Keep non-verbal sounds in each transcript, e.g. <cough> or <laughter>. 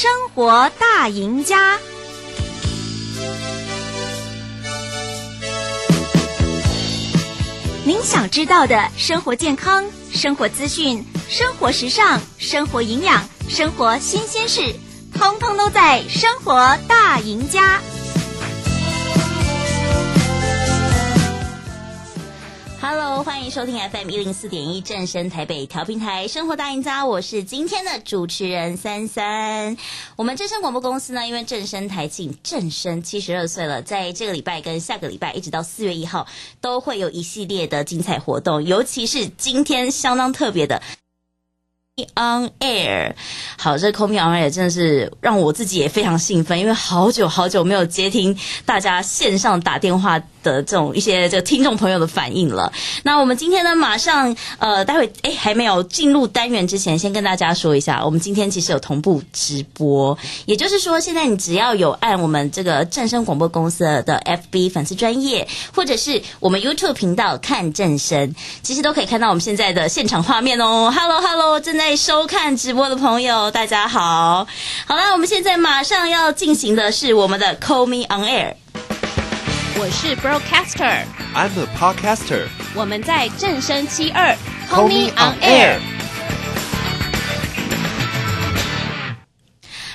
生活大赢家。您想知道的生活健康、生活资讯、生活时尚、生活营养、生活新鲜事，通通都在《生活大赢家》。Hello，欢迎收听 FM 一零四点一正声台北调频台《生活大赢家》，我是今天的主持人三三。我们正声广播公司呢，因为正声台庆正声七十二岁了，在这个礼拜跟下个礼拜一直到四月一号，都会有一系列的精彩活动，尤其是今天相当特别的。On air，好，这 Call me on air 真的是让我自己也非常兴奋，因为好久好久没有接听大家线上打电话的这种一些这个听众朋友的反应了。那我们今天呢，马上呃，待会哎还没有进入单元之前，先跟大家说一下，我们今天其实有同步直播，也就是说，现在你只要有按我们这个正声广播公司的 FB 粉丝专业，或者是我们 YouTube 频道看正声，其实都可以看到我们现在的现场画面哦。Hello，Hello，正在。收看直播的朋友，大家好！好了，我们现在马上要进行的是我们的 Call Me On Air。我是 Broadcaster，I'm a Podcaster。我们在正声七二 Call Me On Air。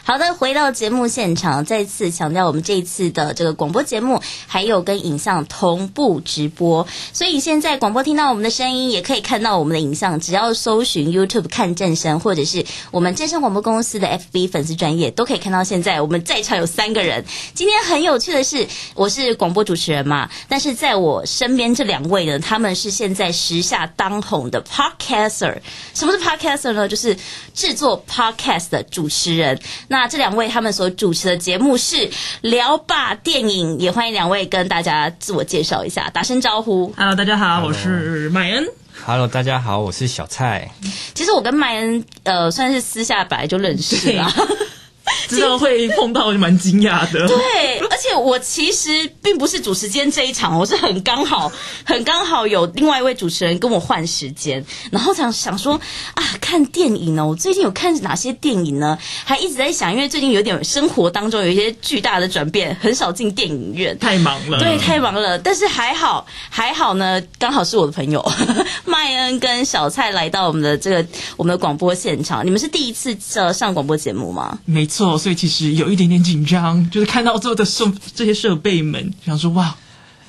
好的，回到节目现场，再次强调，我们这一次的这个广播节目还有跟影像同步直播，所以现在广播听到我们的声音，也可以看到我们的影像。只要搜寻 YouTube 看正声，或者是我们正声广播公司的 FB 粉丝专页，都可以看到。现在我们在场有三个人。今天很有趣的是，我是广播主持人嘛，但是在我身边这两位呢，他们是现在时下当红的 Podcaster。什么是 Podcaster 呢？就是制作 Podcast 的主持人。那这两位他们所主持的节目是聊吧电影，也欢迎两位跟大家自我介绍一下，打声招呼。Hello，大家好我是麦恩。Hello，大家好，我是小蔡。其实我跟麦恩呃算是私下本来就认识了。<laughs> 知道会碰到，我就蛮惊讶的。对，而且我其实并不是主持间这一场，我是很刚好，很刚好有另外一位主持人跟我换时间，然后想想说啊，看电影呢，我最近有看哪些电影呢？还一直在想，因为最近有点生活当中有一些巨大的转变，很少进电影院，太忙了。对，太忙了。但是还好，还好呢，刚好是我的朋友麦恩跟小蔡来到我们的这个我们的广播现场。你们是第一次呃上广播节目吗？没错。所以其实有一点点紧张，就是看到做的设这些设备们，想说哇，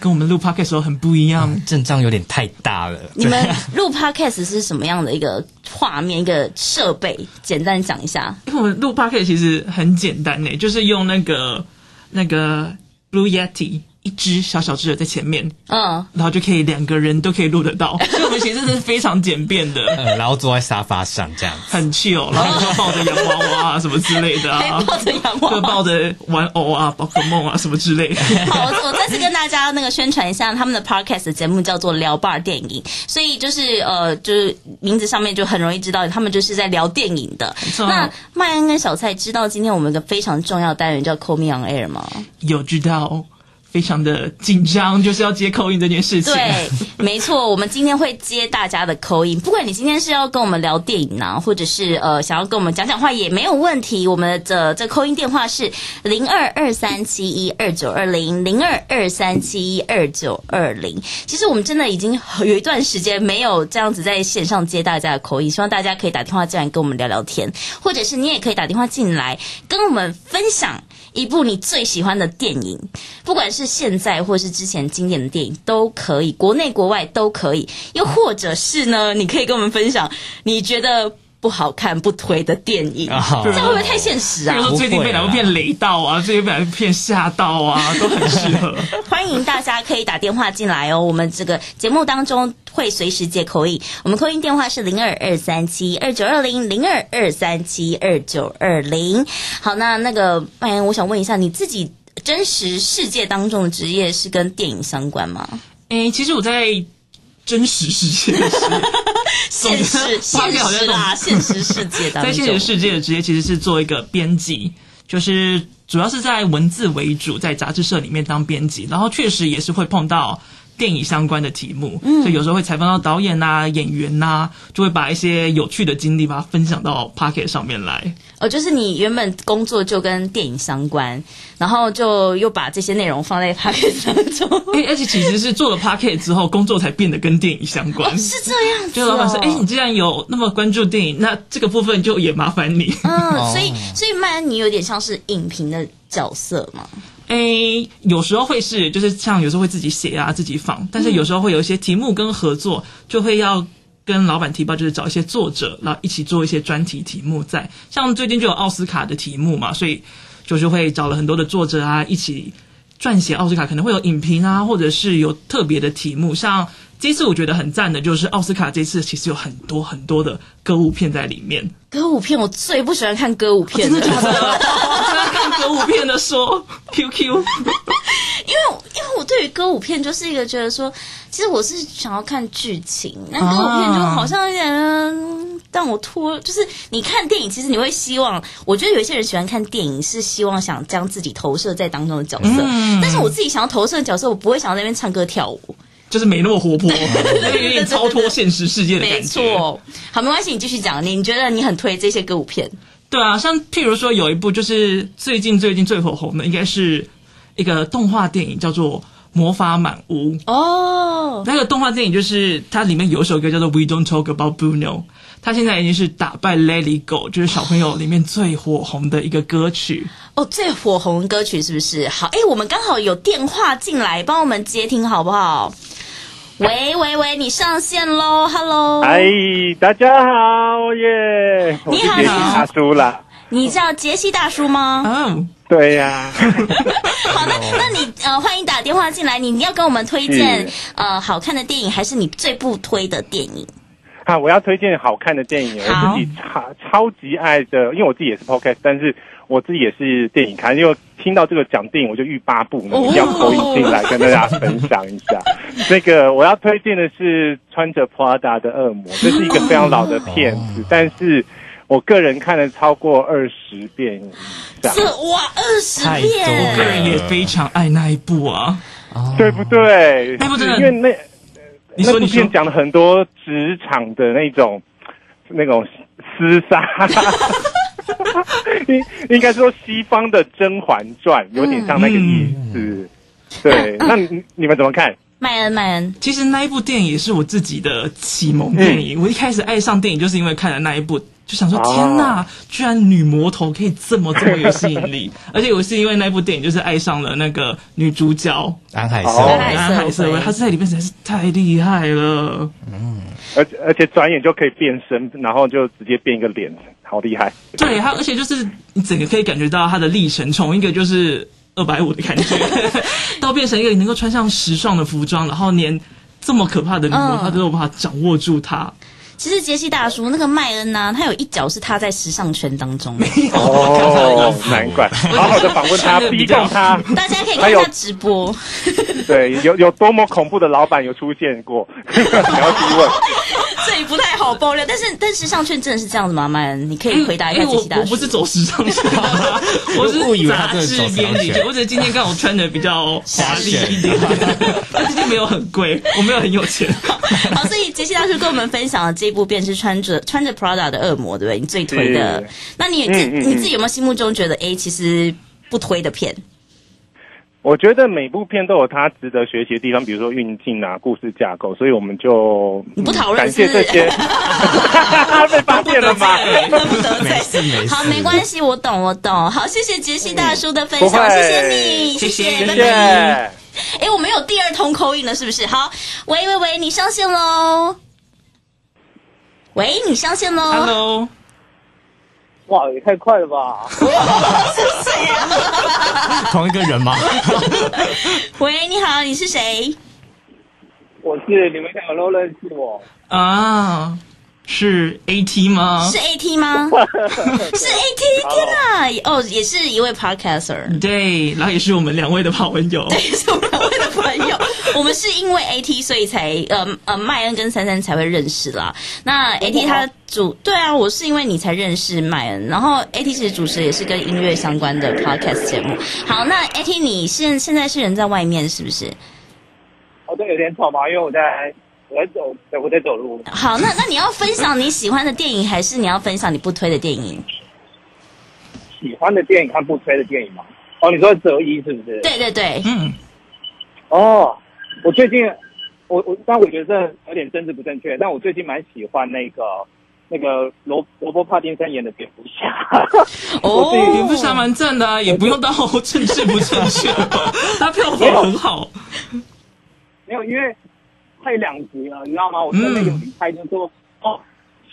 跟我们录 podcast 时候很不一样，<laughs> 阵仗有点太大了。<laughs> 你们录 podcast 是什么样的一个画面、一个设备？简单讲一下。因为我们录 podcast 其实很简单诶，就是用那个那个 Blue Yeti。一只小小只的在前面，嗯，然后就可以两个人都可以录得到，<laughs> 所以我们其实是非常简便的，嗯，然后坐在沙发上这样，很 chill，然后就抱着洋娃娃啊什么之类的啊，<laughs> 抱着洋娃娃，抱着玩偶啊，宝可梦啊什么之类的。<laughs> 好，我再次跟大家那个宣传一下，他们的 podcast 节目叫做聊吧电影，所以就是呃，就是名字上面就很容易知道，他们就是在聊电影的。那麦恩跟小蔡知道今天我们一个非常重要的单元叫 Call Me On Air 吗？有知道。非常的紧张，就是要接 call in 这件事情。对，<laughs> 没错，我们今天会接大家的 call in。不管你今天是要跟我们聊电影呢，或者是呃想要跟我们讲讲话也没有问题。我们的这 call in 电话是零二二三七一二九二零零二二三七一二九二零。其实我们真的已经有一段时间没有这样子在线上接大家的 call in，希望大家可以打电话进来跟我们聊聊天，或者是你也可以打电话进来跟我们分享一部你最喜欢的电影，不管是。现在或是之前经典的电影都可以，国内国外都可以。又或者是呢，你可以跟我们分享你觉得不好看、不推的电影，哦、这样会不会太现实啊？比如说最近被哪部片雷到啊，最近被哪部片吓到啊，都很适合。<laughs> 欢迎大家可以打电话进来哦，我们这个节目当中会随时接 call in，我们 call in 电话是零二二三七二九二零零二二三七二九二零。好，那那个麦恩，我想问一下你自己。真实世界当中的职业是跟电影相关吗？诶，其实我在真实世界现实 <laughs> 现实啦，现实世界当中，在现实世界的职业其实是做一个编辑，就是主要是在文字为主，在杂志社里面当编辑，然后确实也是会碰到电影相关的题目，嗯，所以有时候会采访到导演呐、啊、演员呐、啊，就会把一些有趣的经历把它分享到 Podcast 上面来。哦，就是你原本工作就跟电影相关，然后就又把这些内容放在 Podcast 当中。<laughs> 哎，而且其实是做了 Podcast 之后，工作才变得跟电影相关。哦、是这样子、哦，就老板说：“哎，你既然有那么关注电影，那这个部分就也麻烦你。”嗯，所以所以麦恩，你有点像是影评的角色嘛？哎，有时候会是，就是像有时候会自己写啊，自己仿，但是有时候会有一些题目跟合作，就会要跟老板提报，就是找一些作者，然后一起做一些专题题目在。像最近就有奥斯卡的题目嘛，所以就是会找了很多的作者啊，一起撰写奥斯卡，可能会有影评啊，或者是有特别的题目，像。这次我觉得很赞的，就是奥斯卡这次其实有很多很多的歌舞片在里面。歌舞片我最不喜欢看歌舞片的，真的假的？<laughs> 看歌舞片的说 QQ，<laughs> 因为因为我对于歌舞片就是一个觉得说，其实我是想要看剧情，那歌舞片就好像有点让我拖。就是你看电影，其实你会希望，我觉得有一些人喜欢看电影是希望想将自己投射在当中的角色，嗯、但是我自己想要投射的角色，我不会想要在那边唱歌跳舞。就是没那么活泼，<laughs> 有点超脱现实世界的感觉。没错，好，没关系，你继续讲。你你觉得你很推这些歌舞片？对啊，像譬如说有一部就是最近最近最火红的，应该是一个动画电影，叫做《魔法满屋》哦。那个动画电影就是它里面有一首歌叫做《We Don't Talk About Bruno》，它现在已经是打败《Let It Go》，就是小朋友里面最火红的一个歌曲。哦，最火红的歌曲是不是？好，哎，我们刚好有电话进来，帮我们接听好不好？喂喂喂，你上线喽！Hello，哎，大家好耶！你好，杰西大叔啦。你叫杰西大叔吗？嗯，对呀。<laughs> 好的，那那你呃，欢迎打电话进来。你你要跟我们推荐呃好看的电影，还是你最不推的电影？啊，我要推荐好看的电影，我自己超超级爱的，因为我自己也是 Podcast，但是。我自己也是电影看，因为听到这个讲电影，我就欲罢不能，一定要投影进来跟大家分享一下。<laughs> 那个我要推荐的是穿着 Prada 的恶魔，这是一个非常老的片子，但是我个人看了超过二十遍以上。这哇，二十遍！我个人也非常爱那一部啊，对不对？那部真的，因为那你说那部片讲了很多职场的那种那种厮杀。<laughs> 应 <laughs> 应该说西方的《甄嬛传》有点像那个意思，嗯、对。那你你们怎么看？麦恩，麦恩，其实那一部电影也是我自己的启蒙电影。嗯、我一开始爱上电影，就是因为看了那一部，就想说：天哪，哦、居然女魔头可以这么这么有吸引力！<laughs> 而且我是因为那部电影，就是爱上了那个女主角安海瑟安海瑟薇，她在里面实在是太厉害了。嗯，而且而且转眼就可以变身，然后就直接变一个脸。好厉害！对，她而且就是你整个可以感觉到她的历程，从一个就是二百五的感觉，<laughs> 到变成一个能够穿上时尚的服装，然后连这么可怕的女魔他都有办法掌握住他。其实杰西大叔那个麦恩呢、啊，他有一脚是踏在时尚圈当中。哦，难怪，好好的访问他，逼供他。大家可以看他直播。<laughs> 对，有有多么恐怖的老板有出现过？<laughs> 你要提问。这也不太好爆料，但是但时尚圈真的是这样子吗？麦恩，你可以回答一下杰西大叔。我不是走时尚圈，我是杂志编辑。我只是今天刚好穿的比较华丽一点，<laughs> 但今天没有很贵，我没有很有钱。好，所以杰西大叔跟我们分享了这。这部片是穿着穿着 Prada 的恶魔，对不对？你最推的，那你自、嗯嗯、你自己有没有心目中觉得哎，其实不推的片？我觉得每部片都有它值得学习的地方，比如说运镜啊、故事架构，所以我们就你不讨论、嗯、感谢这些，<laughs> <laughs> 被发现了吗？<laughs> 没事没事，好，没关系，我懂我懂。好，谢谢杰西大叔的分享，嗯、谢谢你，谢谢，拜拜。哎，我们有第二通 call in 了，是不是？好，喂喂喂，你上线喽。喂，你上线喽？Hello，哇，也太快了吧！是谁啊？同一个人吗？<laughs> 喂，你好，你是谁？我是你们两个都认识我啊。是 AT 吗？是 AT 吗？<laughs> 是 AT！天哪！哦，也是一位 podcaster。对，然后也是我们两位的好朋友。对，是我们两位的朋友。<laughs> 我们是因为 AT，所以才呃呃，麦恩跟珊珊才会认识啦。那 AT 他主对啊，我是因为你才认识麦恩。然后 AT 其实主持也是跟音乐相关的 podcast 节目。好，那 AT 你现现在是人在外面是不是？哦，这有点吵嘛，因为我在我在走，我在走路。好，那那你要分享你喜欢的电影，还是你要分享你不推的电影？喜欢的电影看不推的电影吗？哦，你说择一是不是？对对对，嗯。哦，我最近，我我，但我觉得这有点政治不正确，但我最近蛮喜欢那个那个罗罗伯帕丁森演的蝙蝠侠。<laughs> 哦，蝙蝠侠蛮正的啊，也不用到政治不正确，他票房很好。没有，因为太两集了，你知道吗？我在那个平台就说、嗯、哦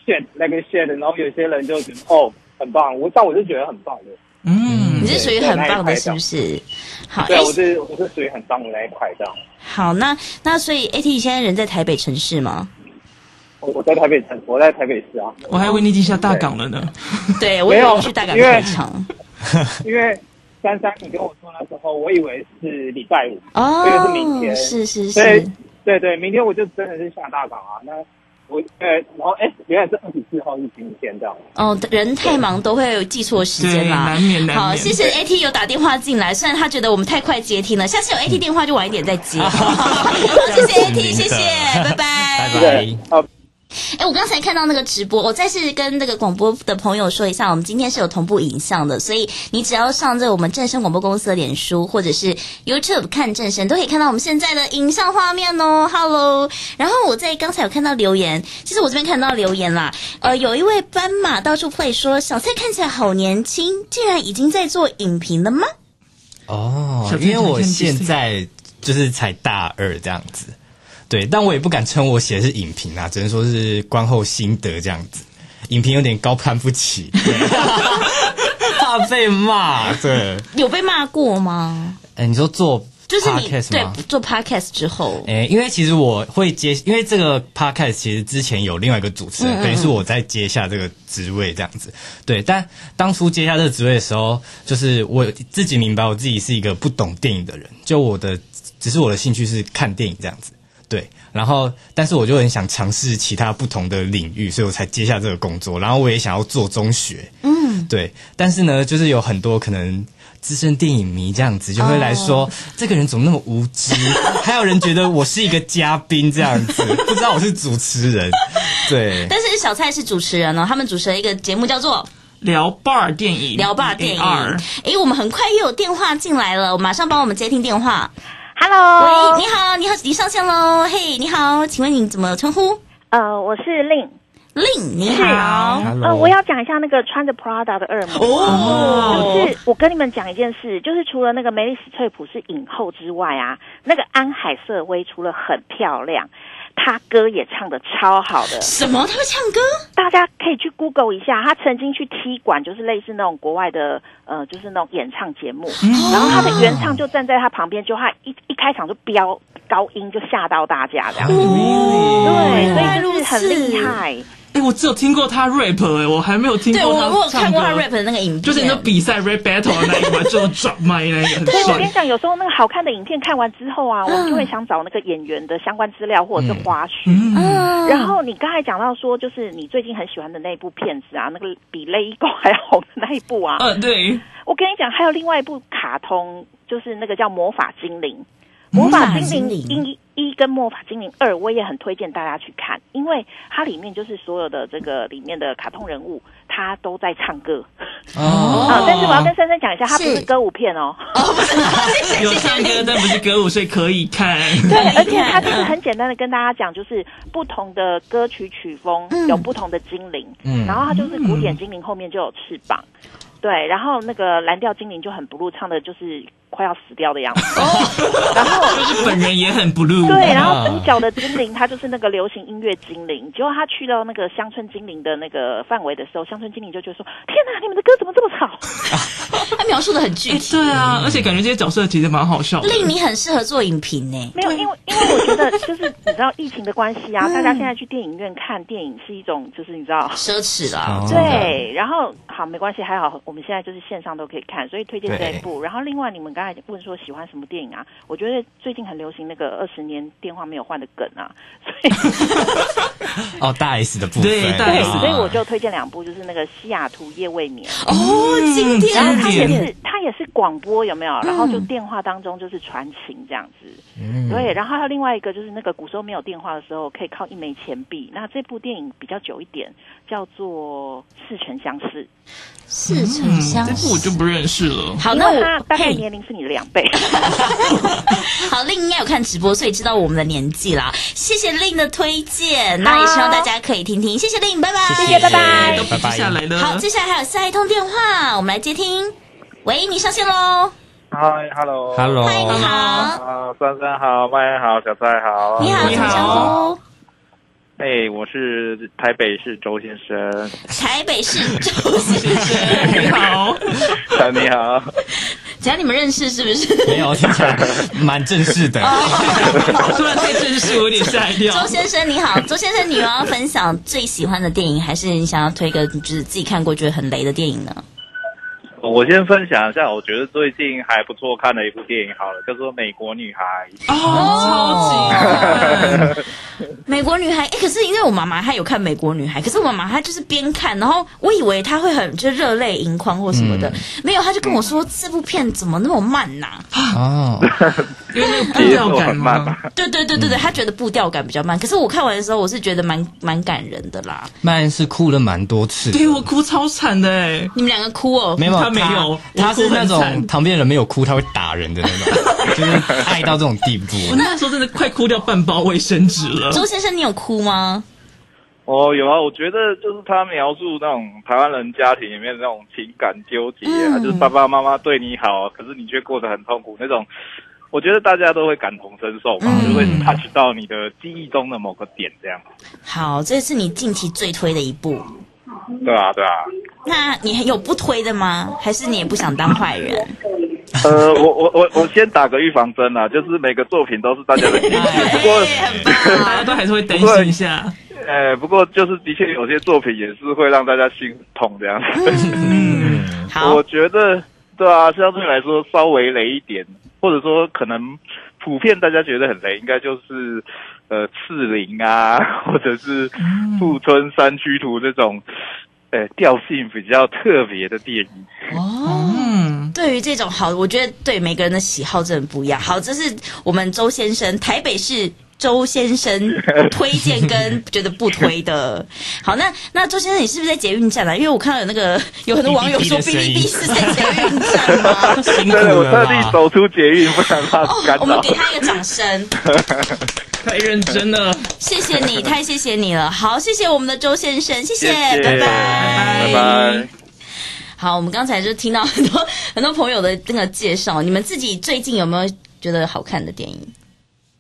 ，shit，那个 shit，然后有些人就觉得哦，很棒，我但我是觉得很棒的。嗯，你是属于很棒的，是不是？好，对，我是我是属于很棒的那一块这样。好，那那所以 AT 现在人在台北城市吗？我我在台北城，我在台北市啊。我还以为你已经下大港了呢。对，对我有去大港开场。<laughs> 因为珊珊，你跟我说那时候，我以为是礼拜五哦，因为是明天，是是是，对对对，明天我就真的是下大港啊，那。我呃，然后哎，原来是二十四号是今天这样。哦，人太忙都会记错时间啦。难免难免。好，谢谢 AT 有打电话进来，虽然他觉得我们太快接听了，下次有 AT 电话就晚一点再接。<laughs> 好，谢谢 AT，谢谢，拜拜，拜拜。好。哎，我刚才看到那个直播，我再次跟那个广播的朋友说一下，我们今天是有同步影像的，所以你只要上这我们正声广播公司的脸书或者是 YouTube 看正声，都可以看到我们现在的影像画面哦。Hello，然后我在刚才有看到留言，其实我这边看到留言啦，呃，有一位斑马到处 play 说，小蔡看起来好年轻，竟然已经在做影评了吗？哦，因为我现在就是才大二这样子。对，但我也不敢称我写的是影评啊，只能说是观后心得这样子。影评有点高攀不起，<laughs> 怕被骂。对，有被骂过吗？哎，你说做就是你对做 podcast 之后，哎，因为其实我会接，因为这个 podcast 其实之前有另外一个主持人，等于是我在接下这个职位这样子。对，但当初接下这个职位的时候，就是我自己明白我自己是一个不懂电影的人，就我的只是我的兴趣是看电影这样子。对，然后但是我就很想尝试其他不同的领域，所以我才接下这个工作。然后我也想要做中学，嗯，对。但是呢，就是有很多可能资深电影迷这样子就会来说，哦、这个人怎么那么无知？<laughs> 还有人觉得我是一个嘉宾这样子，不知道我是主持人。对，<laughs> 但是小蔡是主持人哦，他们主持了一个节目叫做《聊 bar 电影》，聊 bar 电影。哎，我们很快又有电话进来了，我马上帮我们接听电话。Hello，喂，你好，你好，你上线喽。嘿、hey，你好，请问你怎么称呼？呃，我是 Lin，Lin，你好。呃，我要讲一下那个穿着 Prada 的恶魔。哦，就是我跟你们讲一件事，就是除了那个梅丽史翠普是影后之外啊，那个安海瑟薇除了很漂亮。他歌也唱的超好的，什么？他会唱歌？大家可以去 Google 一下，他曾经去踢馆，就是类似那种国外的，呃，就是那种演唱节目，嗯、然后他的原唱就站在他旁边，就他一一开场就飙高音，就吓到大家这样子，哦、对，所以就是很厉害。哎，我只有听过他 rap 哎，我还没有听过他唱歌。对，我有看过他 rap 的那个影片，就是那比赛 rap battle 的那一晚，就转麦那个。<laughs> 对，我跟你讲，有时候那个好看的影片看完之后啊，我们就会想找那个演员的相关资料或者是花絮。嗯。然后你刚才讲到说，就是你最近很喜欢的那部片子啊，那个比雷狗还要红的那一部啊。嗯，对。我跟你讲，还有另外一部卡通，就是那个叫《魔法精灵》。魔法精灵一一跟魔法精灵二，我也很推荐大家去看，因为它里面就是所有的这个里面的卡通人物，他都在唱歌。哦，啊，但是我要跟珊珊讲一下，它不是歌舞片哦。有唱歌，但不是歌舞，所以可以看。对，<laughs> 而且它就是很简单的跟大家讲，就是不同的歌曲曲风有不同的精灵，嗯，然后它就是古典精灵后面就有翅膀。对，然后那个蓝调精灵就很 blue，唱的就是快要死掉的样子。<laughs> 然后就是本人也很 blue。对，然后主角的精灵他就是那个流行音乐精灵。结果他去到那个乡村精灵的那个范围的时候，乡村精灵就觉得说：“天哪，你们的歌怎么这么吵？”他描述的很具体。对啊，而且感觉这些角色其实蛮好笑的。令你很适合做影评呢。没有，因为因为我觉得就是你知道疫情的关系啊，<laughs> 大家现在去电影院看电影是一种就是你知道奢侈啦。对，然后好没关系，还好。我们现在就是线上都可以看，所以推荐这一部。然后另外你们刚才问说喜欢什么电影啊？我觉得最近很流行那个二十年电话没有换的梗啊，所以 <laughs> 哦大 S 的部分对，大 S，所以我就推荐两部，就是那个西雅图夜未眠哦，经典，然后它也是它也是广播有没有？然后就电话当中就是传情这样子。嗯，对。然后还有另外一个就是那个古时候没有电话的时候，可以靠一枚钱币。那这部电影比较久一点，叫做《似曾相识》。似曾相识，我就不认识了。好，那我大概年龄是你的两倍。<laughs> 好，令应该有看直播，所以知道我们的年纪啦。谢谢令的推荐，那也希望大家可以听听。谢谢令，拜拜，谢谢，拜拜，都拜下来呢。好，接下来还有下一通电话，我们来接听。喂，你上线喽。Hi，Hello，Hello，欢迎你好。啊，珊珊好，麦恩好，小蔡好。你好，你好。哎、我是台北市周先生。台北市周先生，你 <laughs> 好。<laughs> 你好。只要你们认识是不是？没有，听起来蛮正式的。<laughs> 突然太正式，我有点吓一跳。周先生你好，周先生，你有要分享最喜欢的电影，还是你想要推个就是自己看过觉得很雷的电影呢？我先分享一下，我觉得最近还不错看的一部电影，好了，叫做《美国女孩》。哦，超级！<laughs> 美国女孩，哎、欸，可是因为我妈妈她有看《美国女孩》，可是我妈妈她就是边看，然后我以为她会很就热泪盈眶或什么的，嗯、没有，她就跟我说这部片怎么那么慢呐、啊？哦，因为那个步调感慢。对对对对对，她觉得步调感比较慢，可是我看完的时候，我是觉得蛮蛮感人的啦。慢是哭了蛮多次，对我哭超惨的哎，你们两个哭哦，没有。没有，他是那种旁边人没有哭，他会打人的那种，<laughs> 就是爱到这种地步。我那时候真的快哭掉半包卫生纸了。周先生，你有哭吗？哦，有啊。我觉得就是他描述那种台湾人家庭里面的那种情感纠结啊，嗯、就是爸爸妈妈对你好，可是你却过得很痛苦那种。我觉得大家都会感同身受吧，嗯、就会 touch 到你的记忆中的某个点这样。好，这是你近期最推的一部。对啊，对啊。那你还有不推的吗？还是你也不想当坏人？呃，我我我我先打个预防针啊，就是每个作品都是大家的不过 <laughs> 大家都还是会担心一下。呃，不过就是的确有些作品也是会让大家心痛这样子。嗯，好。<laughs> 我觉得对啊，相对来说稍微雷一点，或者说可能普遍大家觉得很雷，应该就是呃刺陵啊，<laughs> 或者是富春山居图这种。呃，调性比较特别的电影哦。嗯，对于这种好，我觉得对每个人的喜好真的不一样。好，这是我们周先生，台北市周先生 <laughs> 推荐跟觉得不推的。<laughs> 好，那那周先生，你是不是在捷运站啊？因为我看到有那个有很多网友说哔哩哔哩是在捷运站吗？真的，我特地走出捷运，不想他干扰。我们给他一个掌声。太认真了，谢谢你，太谢谢你了。好，谢谢我们的周先生，谢谢，谢谢拜拜，拜拜。好，我们刚才就听到很多很多朋友的那个介绍，你们自己最近有没有觉得好看的电影？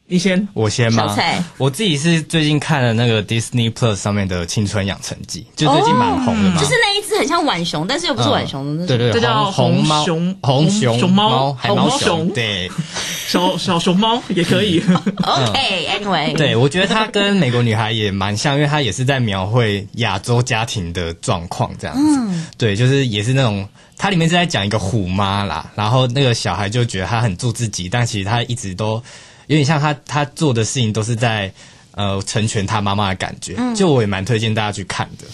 你先，我先吗？小蔡，我自己是最近看了那个 Disney Plus 上面的《青春养成记》，就最近蛮红的嘛。就是那一只很像浣熊，但是又不是浣熊，对对，这叫红猫，红熊熊猫，红毛熊，对，小小熊猫也可以。<laughs> OK，Anyway，对，我觉得它跟《美国女孩》也蛮像，因为它也是在描绘亚洲家庭的状况这样子。对，就是也是那种，它里面是在讲一个虎妈啦，然后那个小孩就觉得他很做自己，但其实他一直都。有点像他，他做的事情都是在呃成全他妈妈的感觉，就我也蛮推荐大家去看的。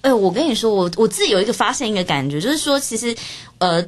哎、嗯，我跟你说，我我自己有一个发现一个感觉，就是说，其实呃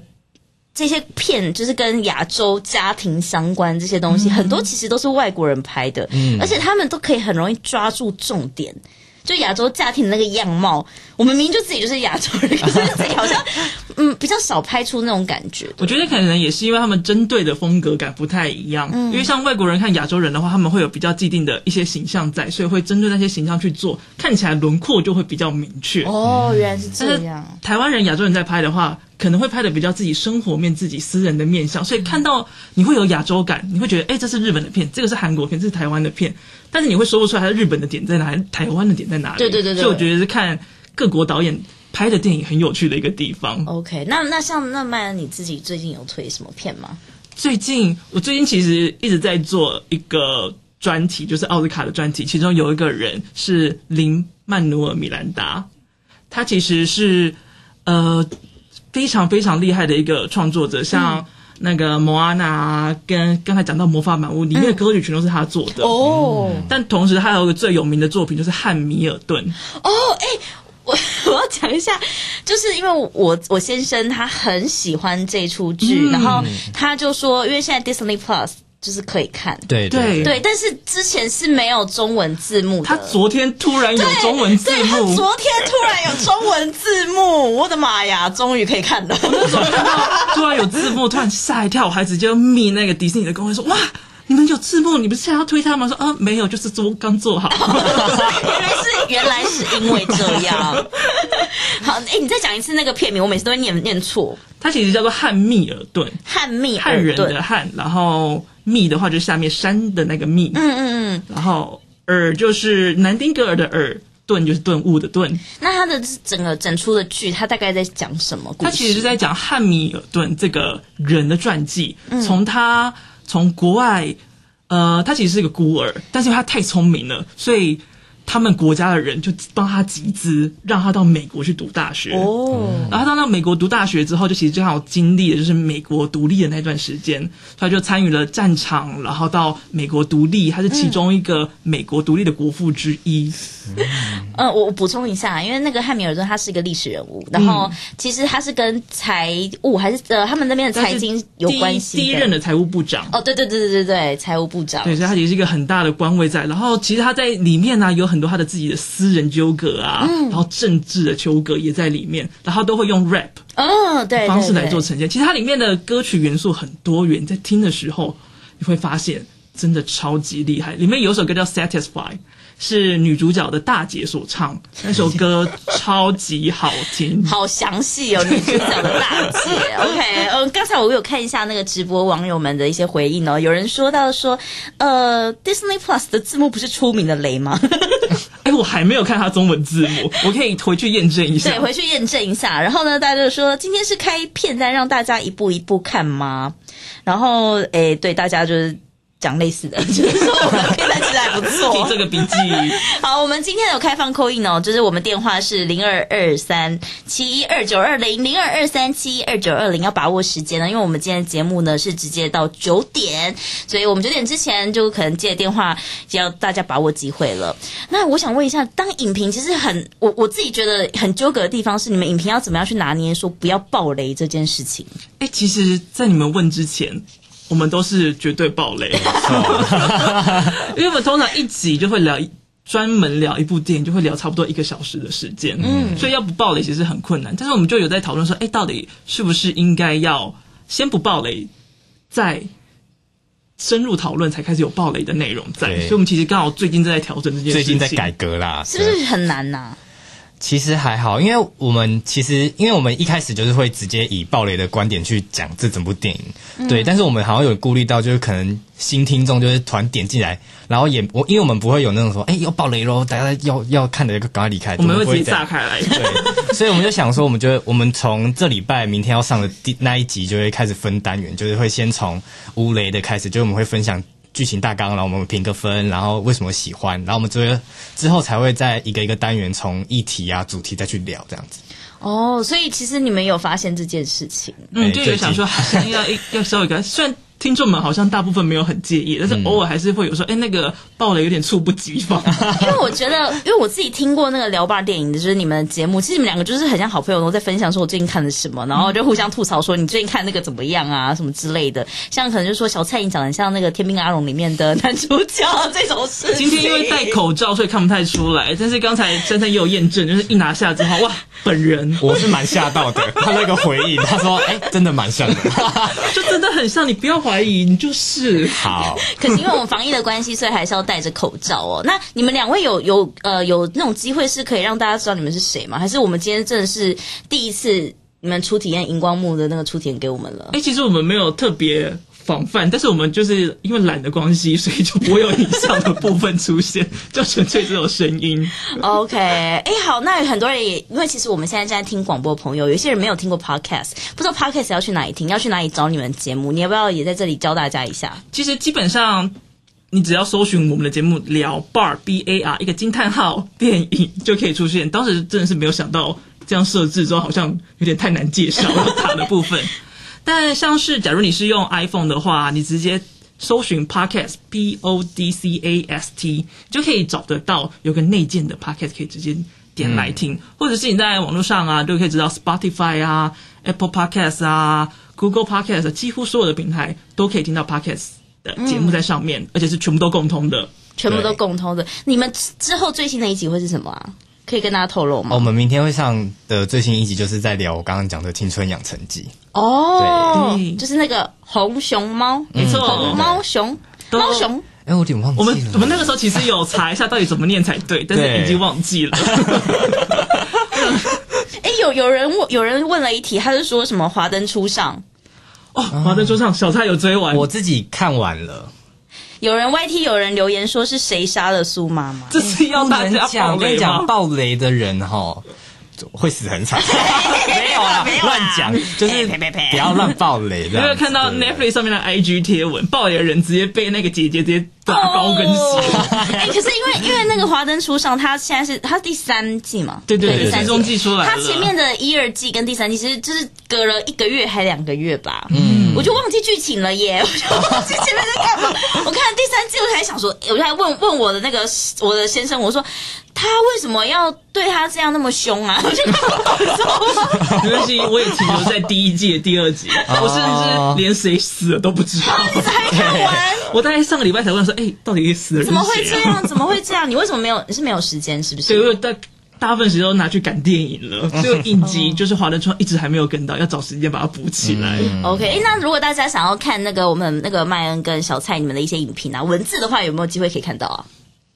这些片就是跟亚洲家庭相关这些东西，嗯、很多其实都是外国人拍的，嗯，而且他们都可以很容易抓住重点。就亚洲家庭的那个样貌，我们明明就自己就是亚洲人，可是自己好像 <laughs> 嗯比较少拍出那种感觉。我觉得可能也是因为他们针对的风格感不太一样。嗯，因为像外国人看亚洲人的话，他们会有比较既定的一些形象在，所以会针对那些形象去做，看起来轮廓就会比较明确。哦，原来是这样。台湾人、亚洲人在拍的话，可能会拍的比较自己生活面、自己私人的面相，所以看到你会有亚洲感，你会觉得哎，这是日本的片，这个是韩国片，这是台湾的片。但是你会说不出来，它日本的点在哪里，台湾的点在哪里？对对对对。所以我觉得是看各国导演拍的电影很有趣的一个地方。OK，那那像那麦恩你自己最近有推什么片吗？最近我最近其实一直在做一个专题，就是奥斯卡的专题，其中有一个人是林曼努尔·米兰达，他其实是呃非常非常厉害的一个创作者，像。嗯那个莫阿娜跟刚才讲到魔法满屋里面的歌曲全都是他做的哦，但同时他有一个最有名的作品就是汉密尔顿哦，哎，我我要讲一下，就是因为我我先生他很喜欢这出剧，嗯、然后他就说，因为现在 Disney Plus。就是可以看，对对对，但是之前是没有中文字幕的。他昨天突然有中文字幕，对，对，他昨天突然有中文字幕，<laughs> 我的妈呀，终于可以看了。<laughs> 我那时候看到突然有字幕，突然吓一跳，我还直接密那个迪士尼的工会说：“哇，你们有字幕？你不是现在要推他吗？”说：“啊，没有，就是做刚做好。<laughs> ”原来是原来是因为这样。好，哎，你再讲一次那个片名，我每次都会念念错。它其实叫做汉密尔顿，汉密尔顿，汉人的汉，然后。密的话就是下面山的那个密，嗯嗯嗯，然后尔就是南丁格尔的尔，顿就是顿悟的顿。那他的整个整出的剧，他大概在讲什么？他其实是在讲汉密尔顿这个人的传记，嗯、从他从国外，呃，他其实是一个孤儿，但是他太聪明了，所以。他们国家的人就帮他集资，让他到美国去读大学。哦，然后他到美国读大学之后，就其实正好经历的就是美国独立的那段时间，他就参与了战场，然后到美国独立，他是其中一个美国独立的国父之一。嗯，呃，我我补充一下，因为那个汉密尔顿他是一个历史人物，然后其实他是跟财务还是呃他们那边的财经有关系。第一任的财务部长。哦，对对对对对对，财务部长。对，所以他其实是一个很大的官位在。然后其实他在里面呢，啊，有很。很多他的自己的私人纠葛啊，嗯、然后政治的纠葛也在里面，然后都会用 rap 哦，对方式来做呈现。其实它里面的歌曲元素很多元，在听的时候你会发现真的超级厉害。里面有首歌叫 Satisfy。是女主角的大姐所唱，那首歌超级好听，<laughs> 好详细哦。女主角的大姐，<laughs> OK，嗯，刚才我有看一下那个直播网友们的一些回应哦，有人说到说，呃，Disney Plus 的字幕不是出名的雷吗？哎，我还没有看他中文字幕，<laughs> 我可以回去验证一下。对，回去验证一下。然后呢，大家就说今天是开片单让大家一步一步看吗？然后，哎，对，大家就是。讲类似的，就是说 <laughs> 还不错。听这个笔记。好，我们今天有开放 call in 哦，就是我们电话是零二二三七一二九二零零二二三七一二九二零，要把握时间呢，因为我们今天的节目呢是直接到九点，所以我们九点之前就可能接电话，就要大家把握机会了。那我想问一下，当影评其实很，我我自己觉得很纠葛的地方是，你们影评要怎么样去拿捏说不要爆雷这件事情？哎，其实，在你们问之前。我们都是绝对爆雷，<laughs> 因为我们通常一集就会聊专门聊一部电影，就会聊差不多一个小时的时间，嗯，所以要不爆雷其实很困难。但是我们就有在讨论说，哎，到底是不是应该要先不爆雷，再深入讨论，才开始有爆雷的内容在。所以，我们其实刚好最近正在调整这件事情，最近在改革啦，是不是很难呐、啊？其实还好，因为我们其实，因为我们一开始就是会直接以暴雷的观点去讲这整部电影，嗯、对。但是我们好像有顾虑到，就是可能新听众就是突然点进来，然后也我，因为我们不会有那种说，哎，要暴雷喽，大家要要看的，赶快离开。我们会直接炸开来。对，<laughs> 所以我们就想说，我们就我们从这礼拜明天要上的第那一集就会开始分单元，就是会先从无雷的开始，就是我们会分享。剧情大纲，然后我们评个分，然后为什么喜欢，然后我们之后之后才会在一个一个单元从议题啊主题再去聊这样子。哦，所以其实你们有发现这件事情，嗯，就有想说好像要 <laughs> 要收一个，虽然。听众们好像大部分没有很介意，但是偶尔还是会有说，哎、嗯，那个爆雷有点猝不及防。<laughs> 因为我觉得，因为我自己听过那个聊吧电影的，就是你们的节目，其实你们两个就是很像好朋友，都在分享说我最近看的什么，然后就互相吐槽说你最近看那个怎么样啊，什么之类的。像可能就说小蔡你长得像那个《天兵阿龙》里面的男主角这种事。今天因为戴口罩，所以看不太出来。但是刚才珊珊也有验证，就是一拿下之后，哇，本人 <laughs> 我是蛮吓到的。他那个回应，他说，哎，真的蛮像的，就真的很像。你不要怀疑，你就是。好，<laughs> 可是因为我们防疫的关系，所以还是要戴着口罩哦。那你们两位有有呃有那种机会是可以让大家知道你们是谁吗？还是我们今天真的是第一次你们初体验荧光幕的那个初体验给我们了？哎、欸，其实我们没有特别防范，但是我们就是因为懒的关系，所以就不会有影像的部分出现，<laughs> 就纯粹只有声音。OK，哎、欸，好，那很多人也因为其实我们现在正在听广播的朋友，有些人没有听过 Podcast，不知道 Podcast 要去哪里听，要去哪里找你们节目？你要不要也在这里教大家一下？其实基本上你只要搜寻我们的节目“聊 Bar B A R” 一个惊叹号电影就可以出现。当时真的是没有想到这样设置之后，好像有点太难介绍了 <laughs> 它的部分。但像是，假如你是用 iPhone 的话，你直接搜寻 Podcast P O D C A S T 就可以找得到有个内建的 Podcast，可以直接点点来听，嗯、或者是你在网络上啊，都可以知道 Spotify 啊、Apple Podcast 啊、Google Podcast，几乎所有的平台都可以听到 Podcast 的节目在上面，嗯、而且是全部都共通的，全部都共通的。你们之后最新的一集会是什么啊？可以跟大家透露吗？哦、我们明天会上的最新一集就是在聊我刚刚讲的青春养成记哦，对，就是那个红熊猫，没错，红猫熊，猫熊。哎，我有点忘记了。我们我们那个时候其实有查一下到底怎么念才对，但是已经忘记了。<laughs> 哎，有有人问，有人问了一题，他是说什么《华灯初上》哦，《华灯初上》小蔡有追完，我自己看完了。有人 YT 有人留言说是谁杀了苏妈妈？这是要大家讲，我跟你讲，爆雷的人哈会死很惨。<laughs> 没有啊，乱讲，就是 <laughs> 不要乱爆雷。因为看到 Netflix 上面的 IG 贴文，爆雷的人直接被那个姐姐直接打高跟鞋。<laughs> 哎，可是因为因为那个华灯初上，它现在是它是第三季嘛？对对对，第三季出来了。它前面的一二季跟第三季其实就是隔了一个月还两个月吧？嗯。我就忘记剧情了耶！<laughs> 我就忘记前面在干嘛。<laughs> 我看第三季，我还想说，我就还问问我的那个我的先生，我说他为什么要对他这样那么凶啊？<laughs> 我就没关系，我也停留在第一季的第二集，我甚至连谁死了都不知道。你才看完？我大概上个礼拜才问说，哎，到底死了人？怎么会这样？怎么会这样？你为什么没有？你是没有时间是不是？对，因为大大部分时间都拿去赶电影了，所以影集就是华灯窗一直还没有跟到，要找时间把它补起来。嗯、OK，那如果大家想要看那个我们那个麦恩跟小蔡你们的一些影评啊，文字的话有没有机会可以看到啊？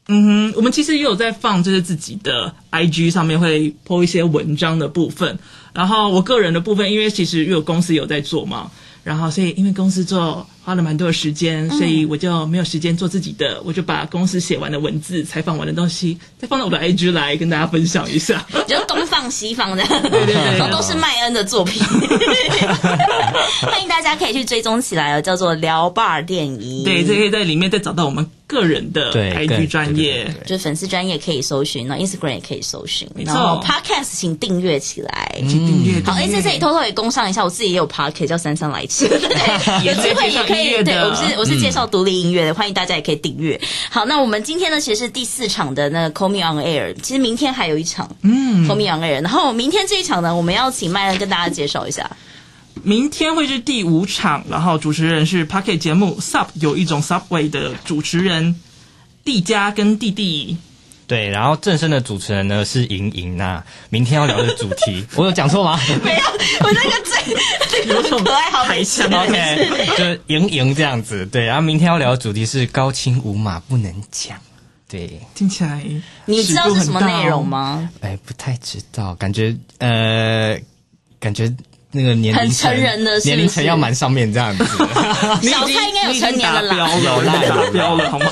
嗯哼，我们其实也有在放，就是自己的 IG 上面会 po 一些文章的部分，然后我个人的部分，因为其实有公司有在做嘛，然后所以因为公司做。花了蛮多的时间，所以我就没有时间做自己的，嗯、我就把公司写完的文字、采访完的东西，再放到我的 IG 来跟大家分享一下，就东放西放的，对对对，都是麦恩的作品。<laughs> 欢迎大家可以去追踪起来哦，叫做聊吧电影。对，这可以在里面再找到我们个人的 IG 专业，就是粉丝专业可以搜寻，然后 Instagram 也可以搜寻。然后 Podcast 请订阅起来，请订阅。好，哎，在这里偷偷也工上一下，我自己也有 Podcast 叫珊珊来吃，<laughs> 对，有机会也可以。对，我是我是介绍独立音乐的，嗯、欢迎大家也可以订阅。好，那我们今天呢，其实是第四场的那个 Call Me On Air，其实明天还有一场，嗯，Call Me On Air。然后明天这一场呢，我们要请麦恩跟大家介绍一下。明天会是第五场，然后主持人是 Pocket 节目 Sub 有一种 Subway 的主持人蒂佳跟蒂蒂。对，然后正身的主持人呢是莹莹呐。明天要聊的主题，<laughs> 我有讲错吗？没有，我那个嘴有什么可爱好台腔？OK，就是莹莹这样子。对，然后明天要聊的主题是高清无码不能讲。对，听起来你知道是什么内容吗？哎，不太知道，感觉呃，感觉。那个年龄层，年龄层要蛮上面这样子。<laughs> 小蔡应该有成年的啦，有啦，达标了，好吗？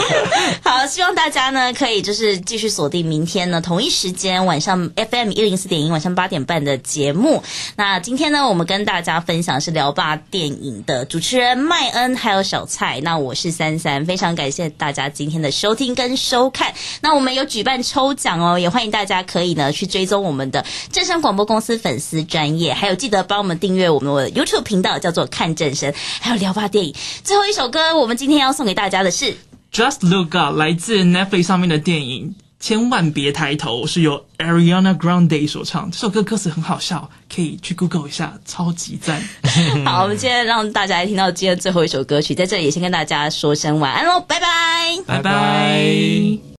<laughs> 好，希望大家呢可以就是继续锁定明天呢同一时间晚上 FM 一零四点一晚上八点半的节目。那今天呢，我们跟大家分享是聊吧电影的主持人麦恩还有小蔡。那我是三三，非常感谢大家今天的收听跟收看。那我们有举办抽奖哦，也欢迎大家可以呢去追踪我们的正声广播公司粉丝专业，还有。记得帮我们订阅我们的 YouTube 频道，叫做看正声，还有聊吧电影。最后一首歌，我们今天要送给大家的是《Just Look Up》，来自 Netflix 上面的电影《千万别抬头》，是由 Ariana Grande 所唱。这首歌歌词很好笑，可以去 Google 一下，超级赞。<laughs> <laughs> 好，我们今天让大家来听到今天最后一首歌曲，在这里也先跟大家说声晚安喽，拜拜，拜拜。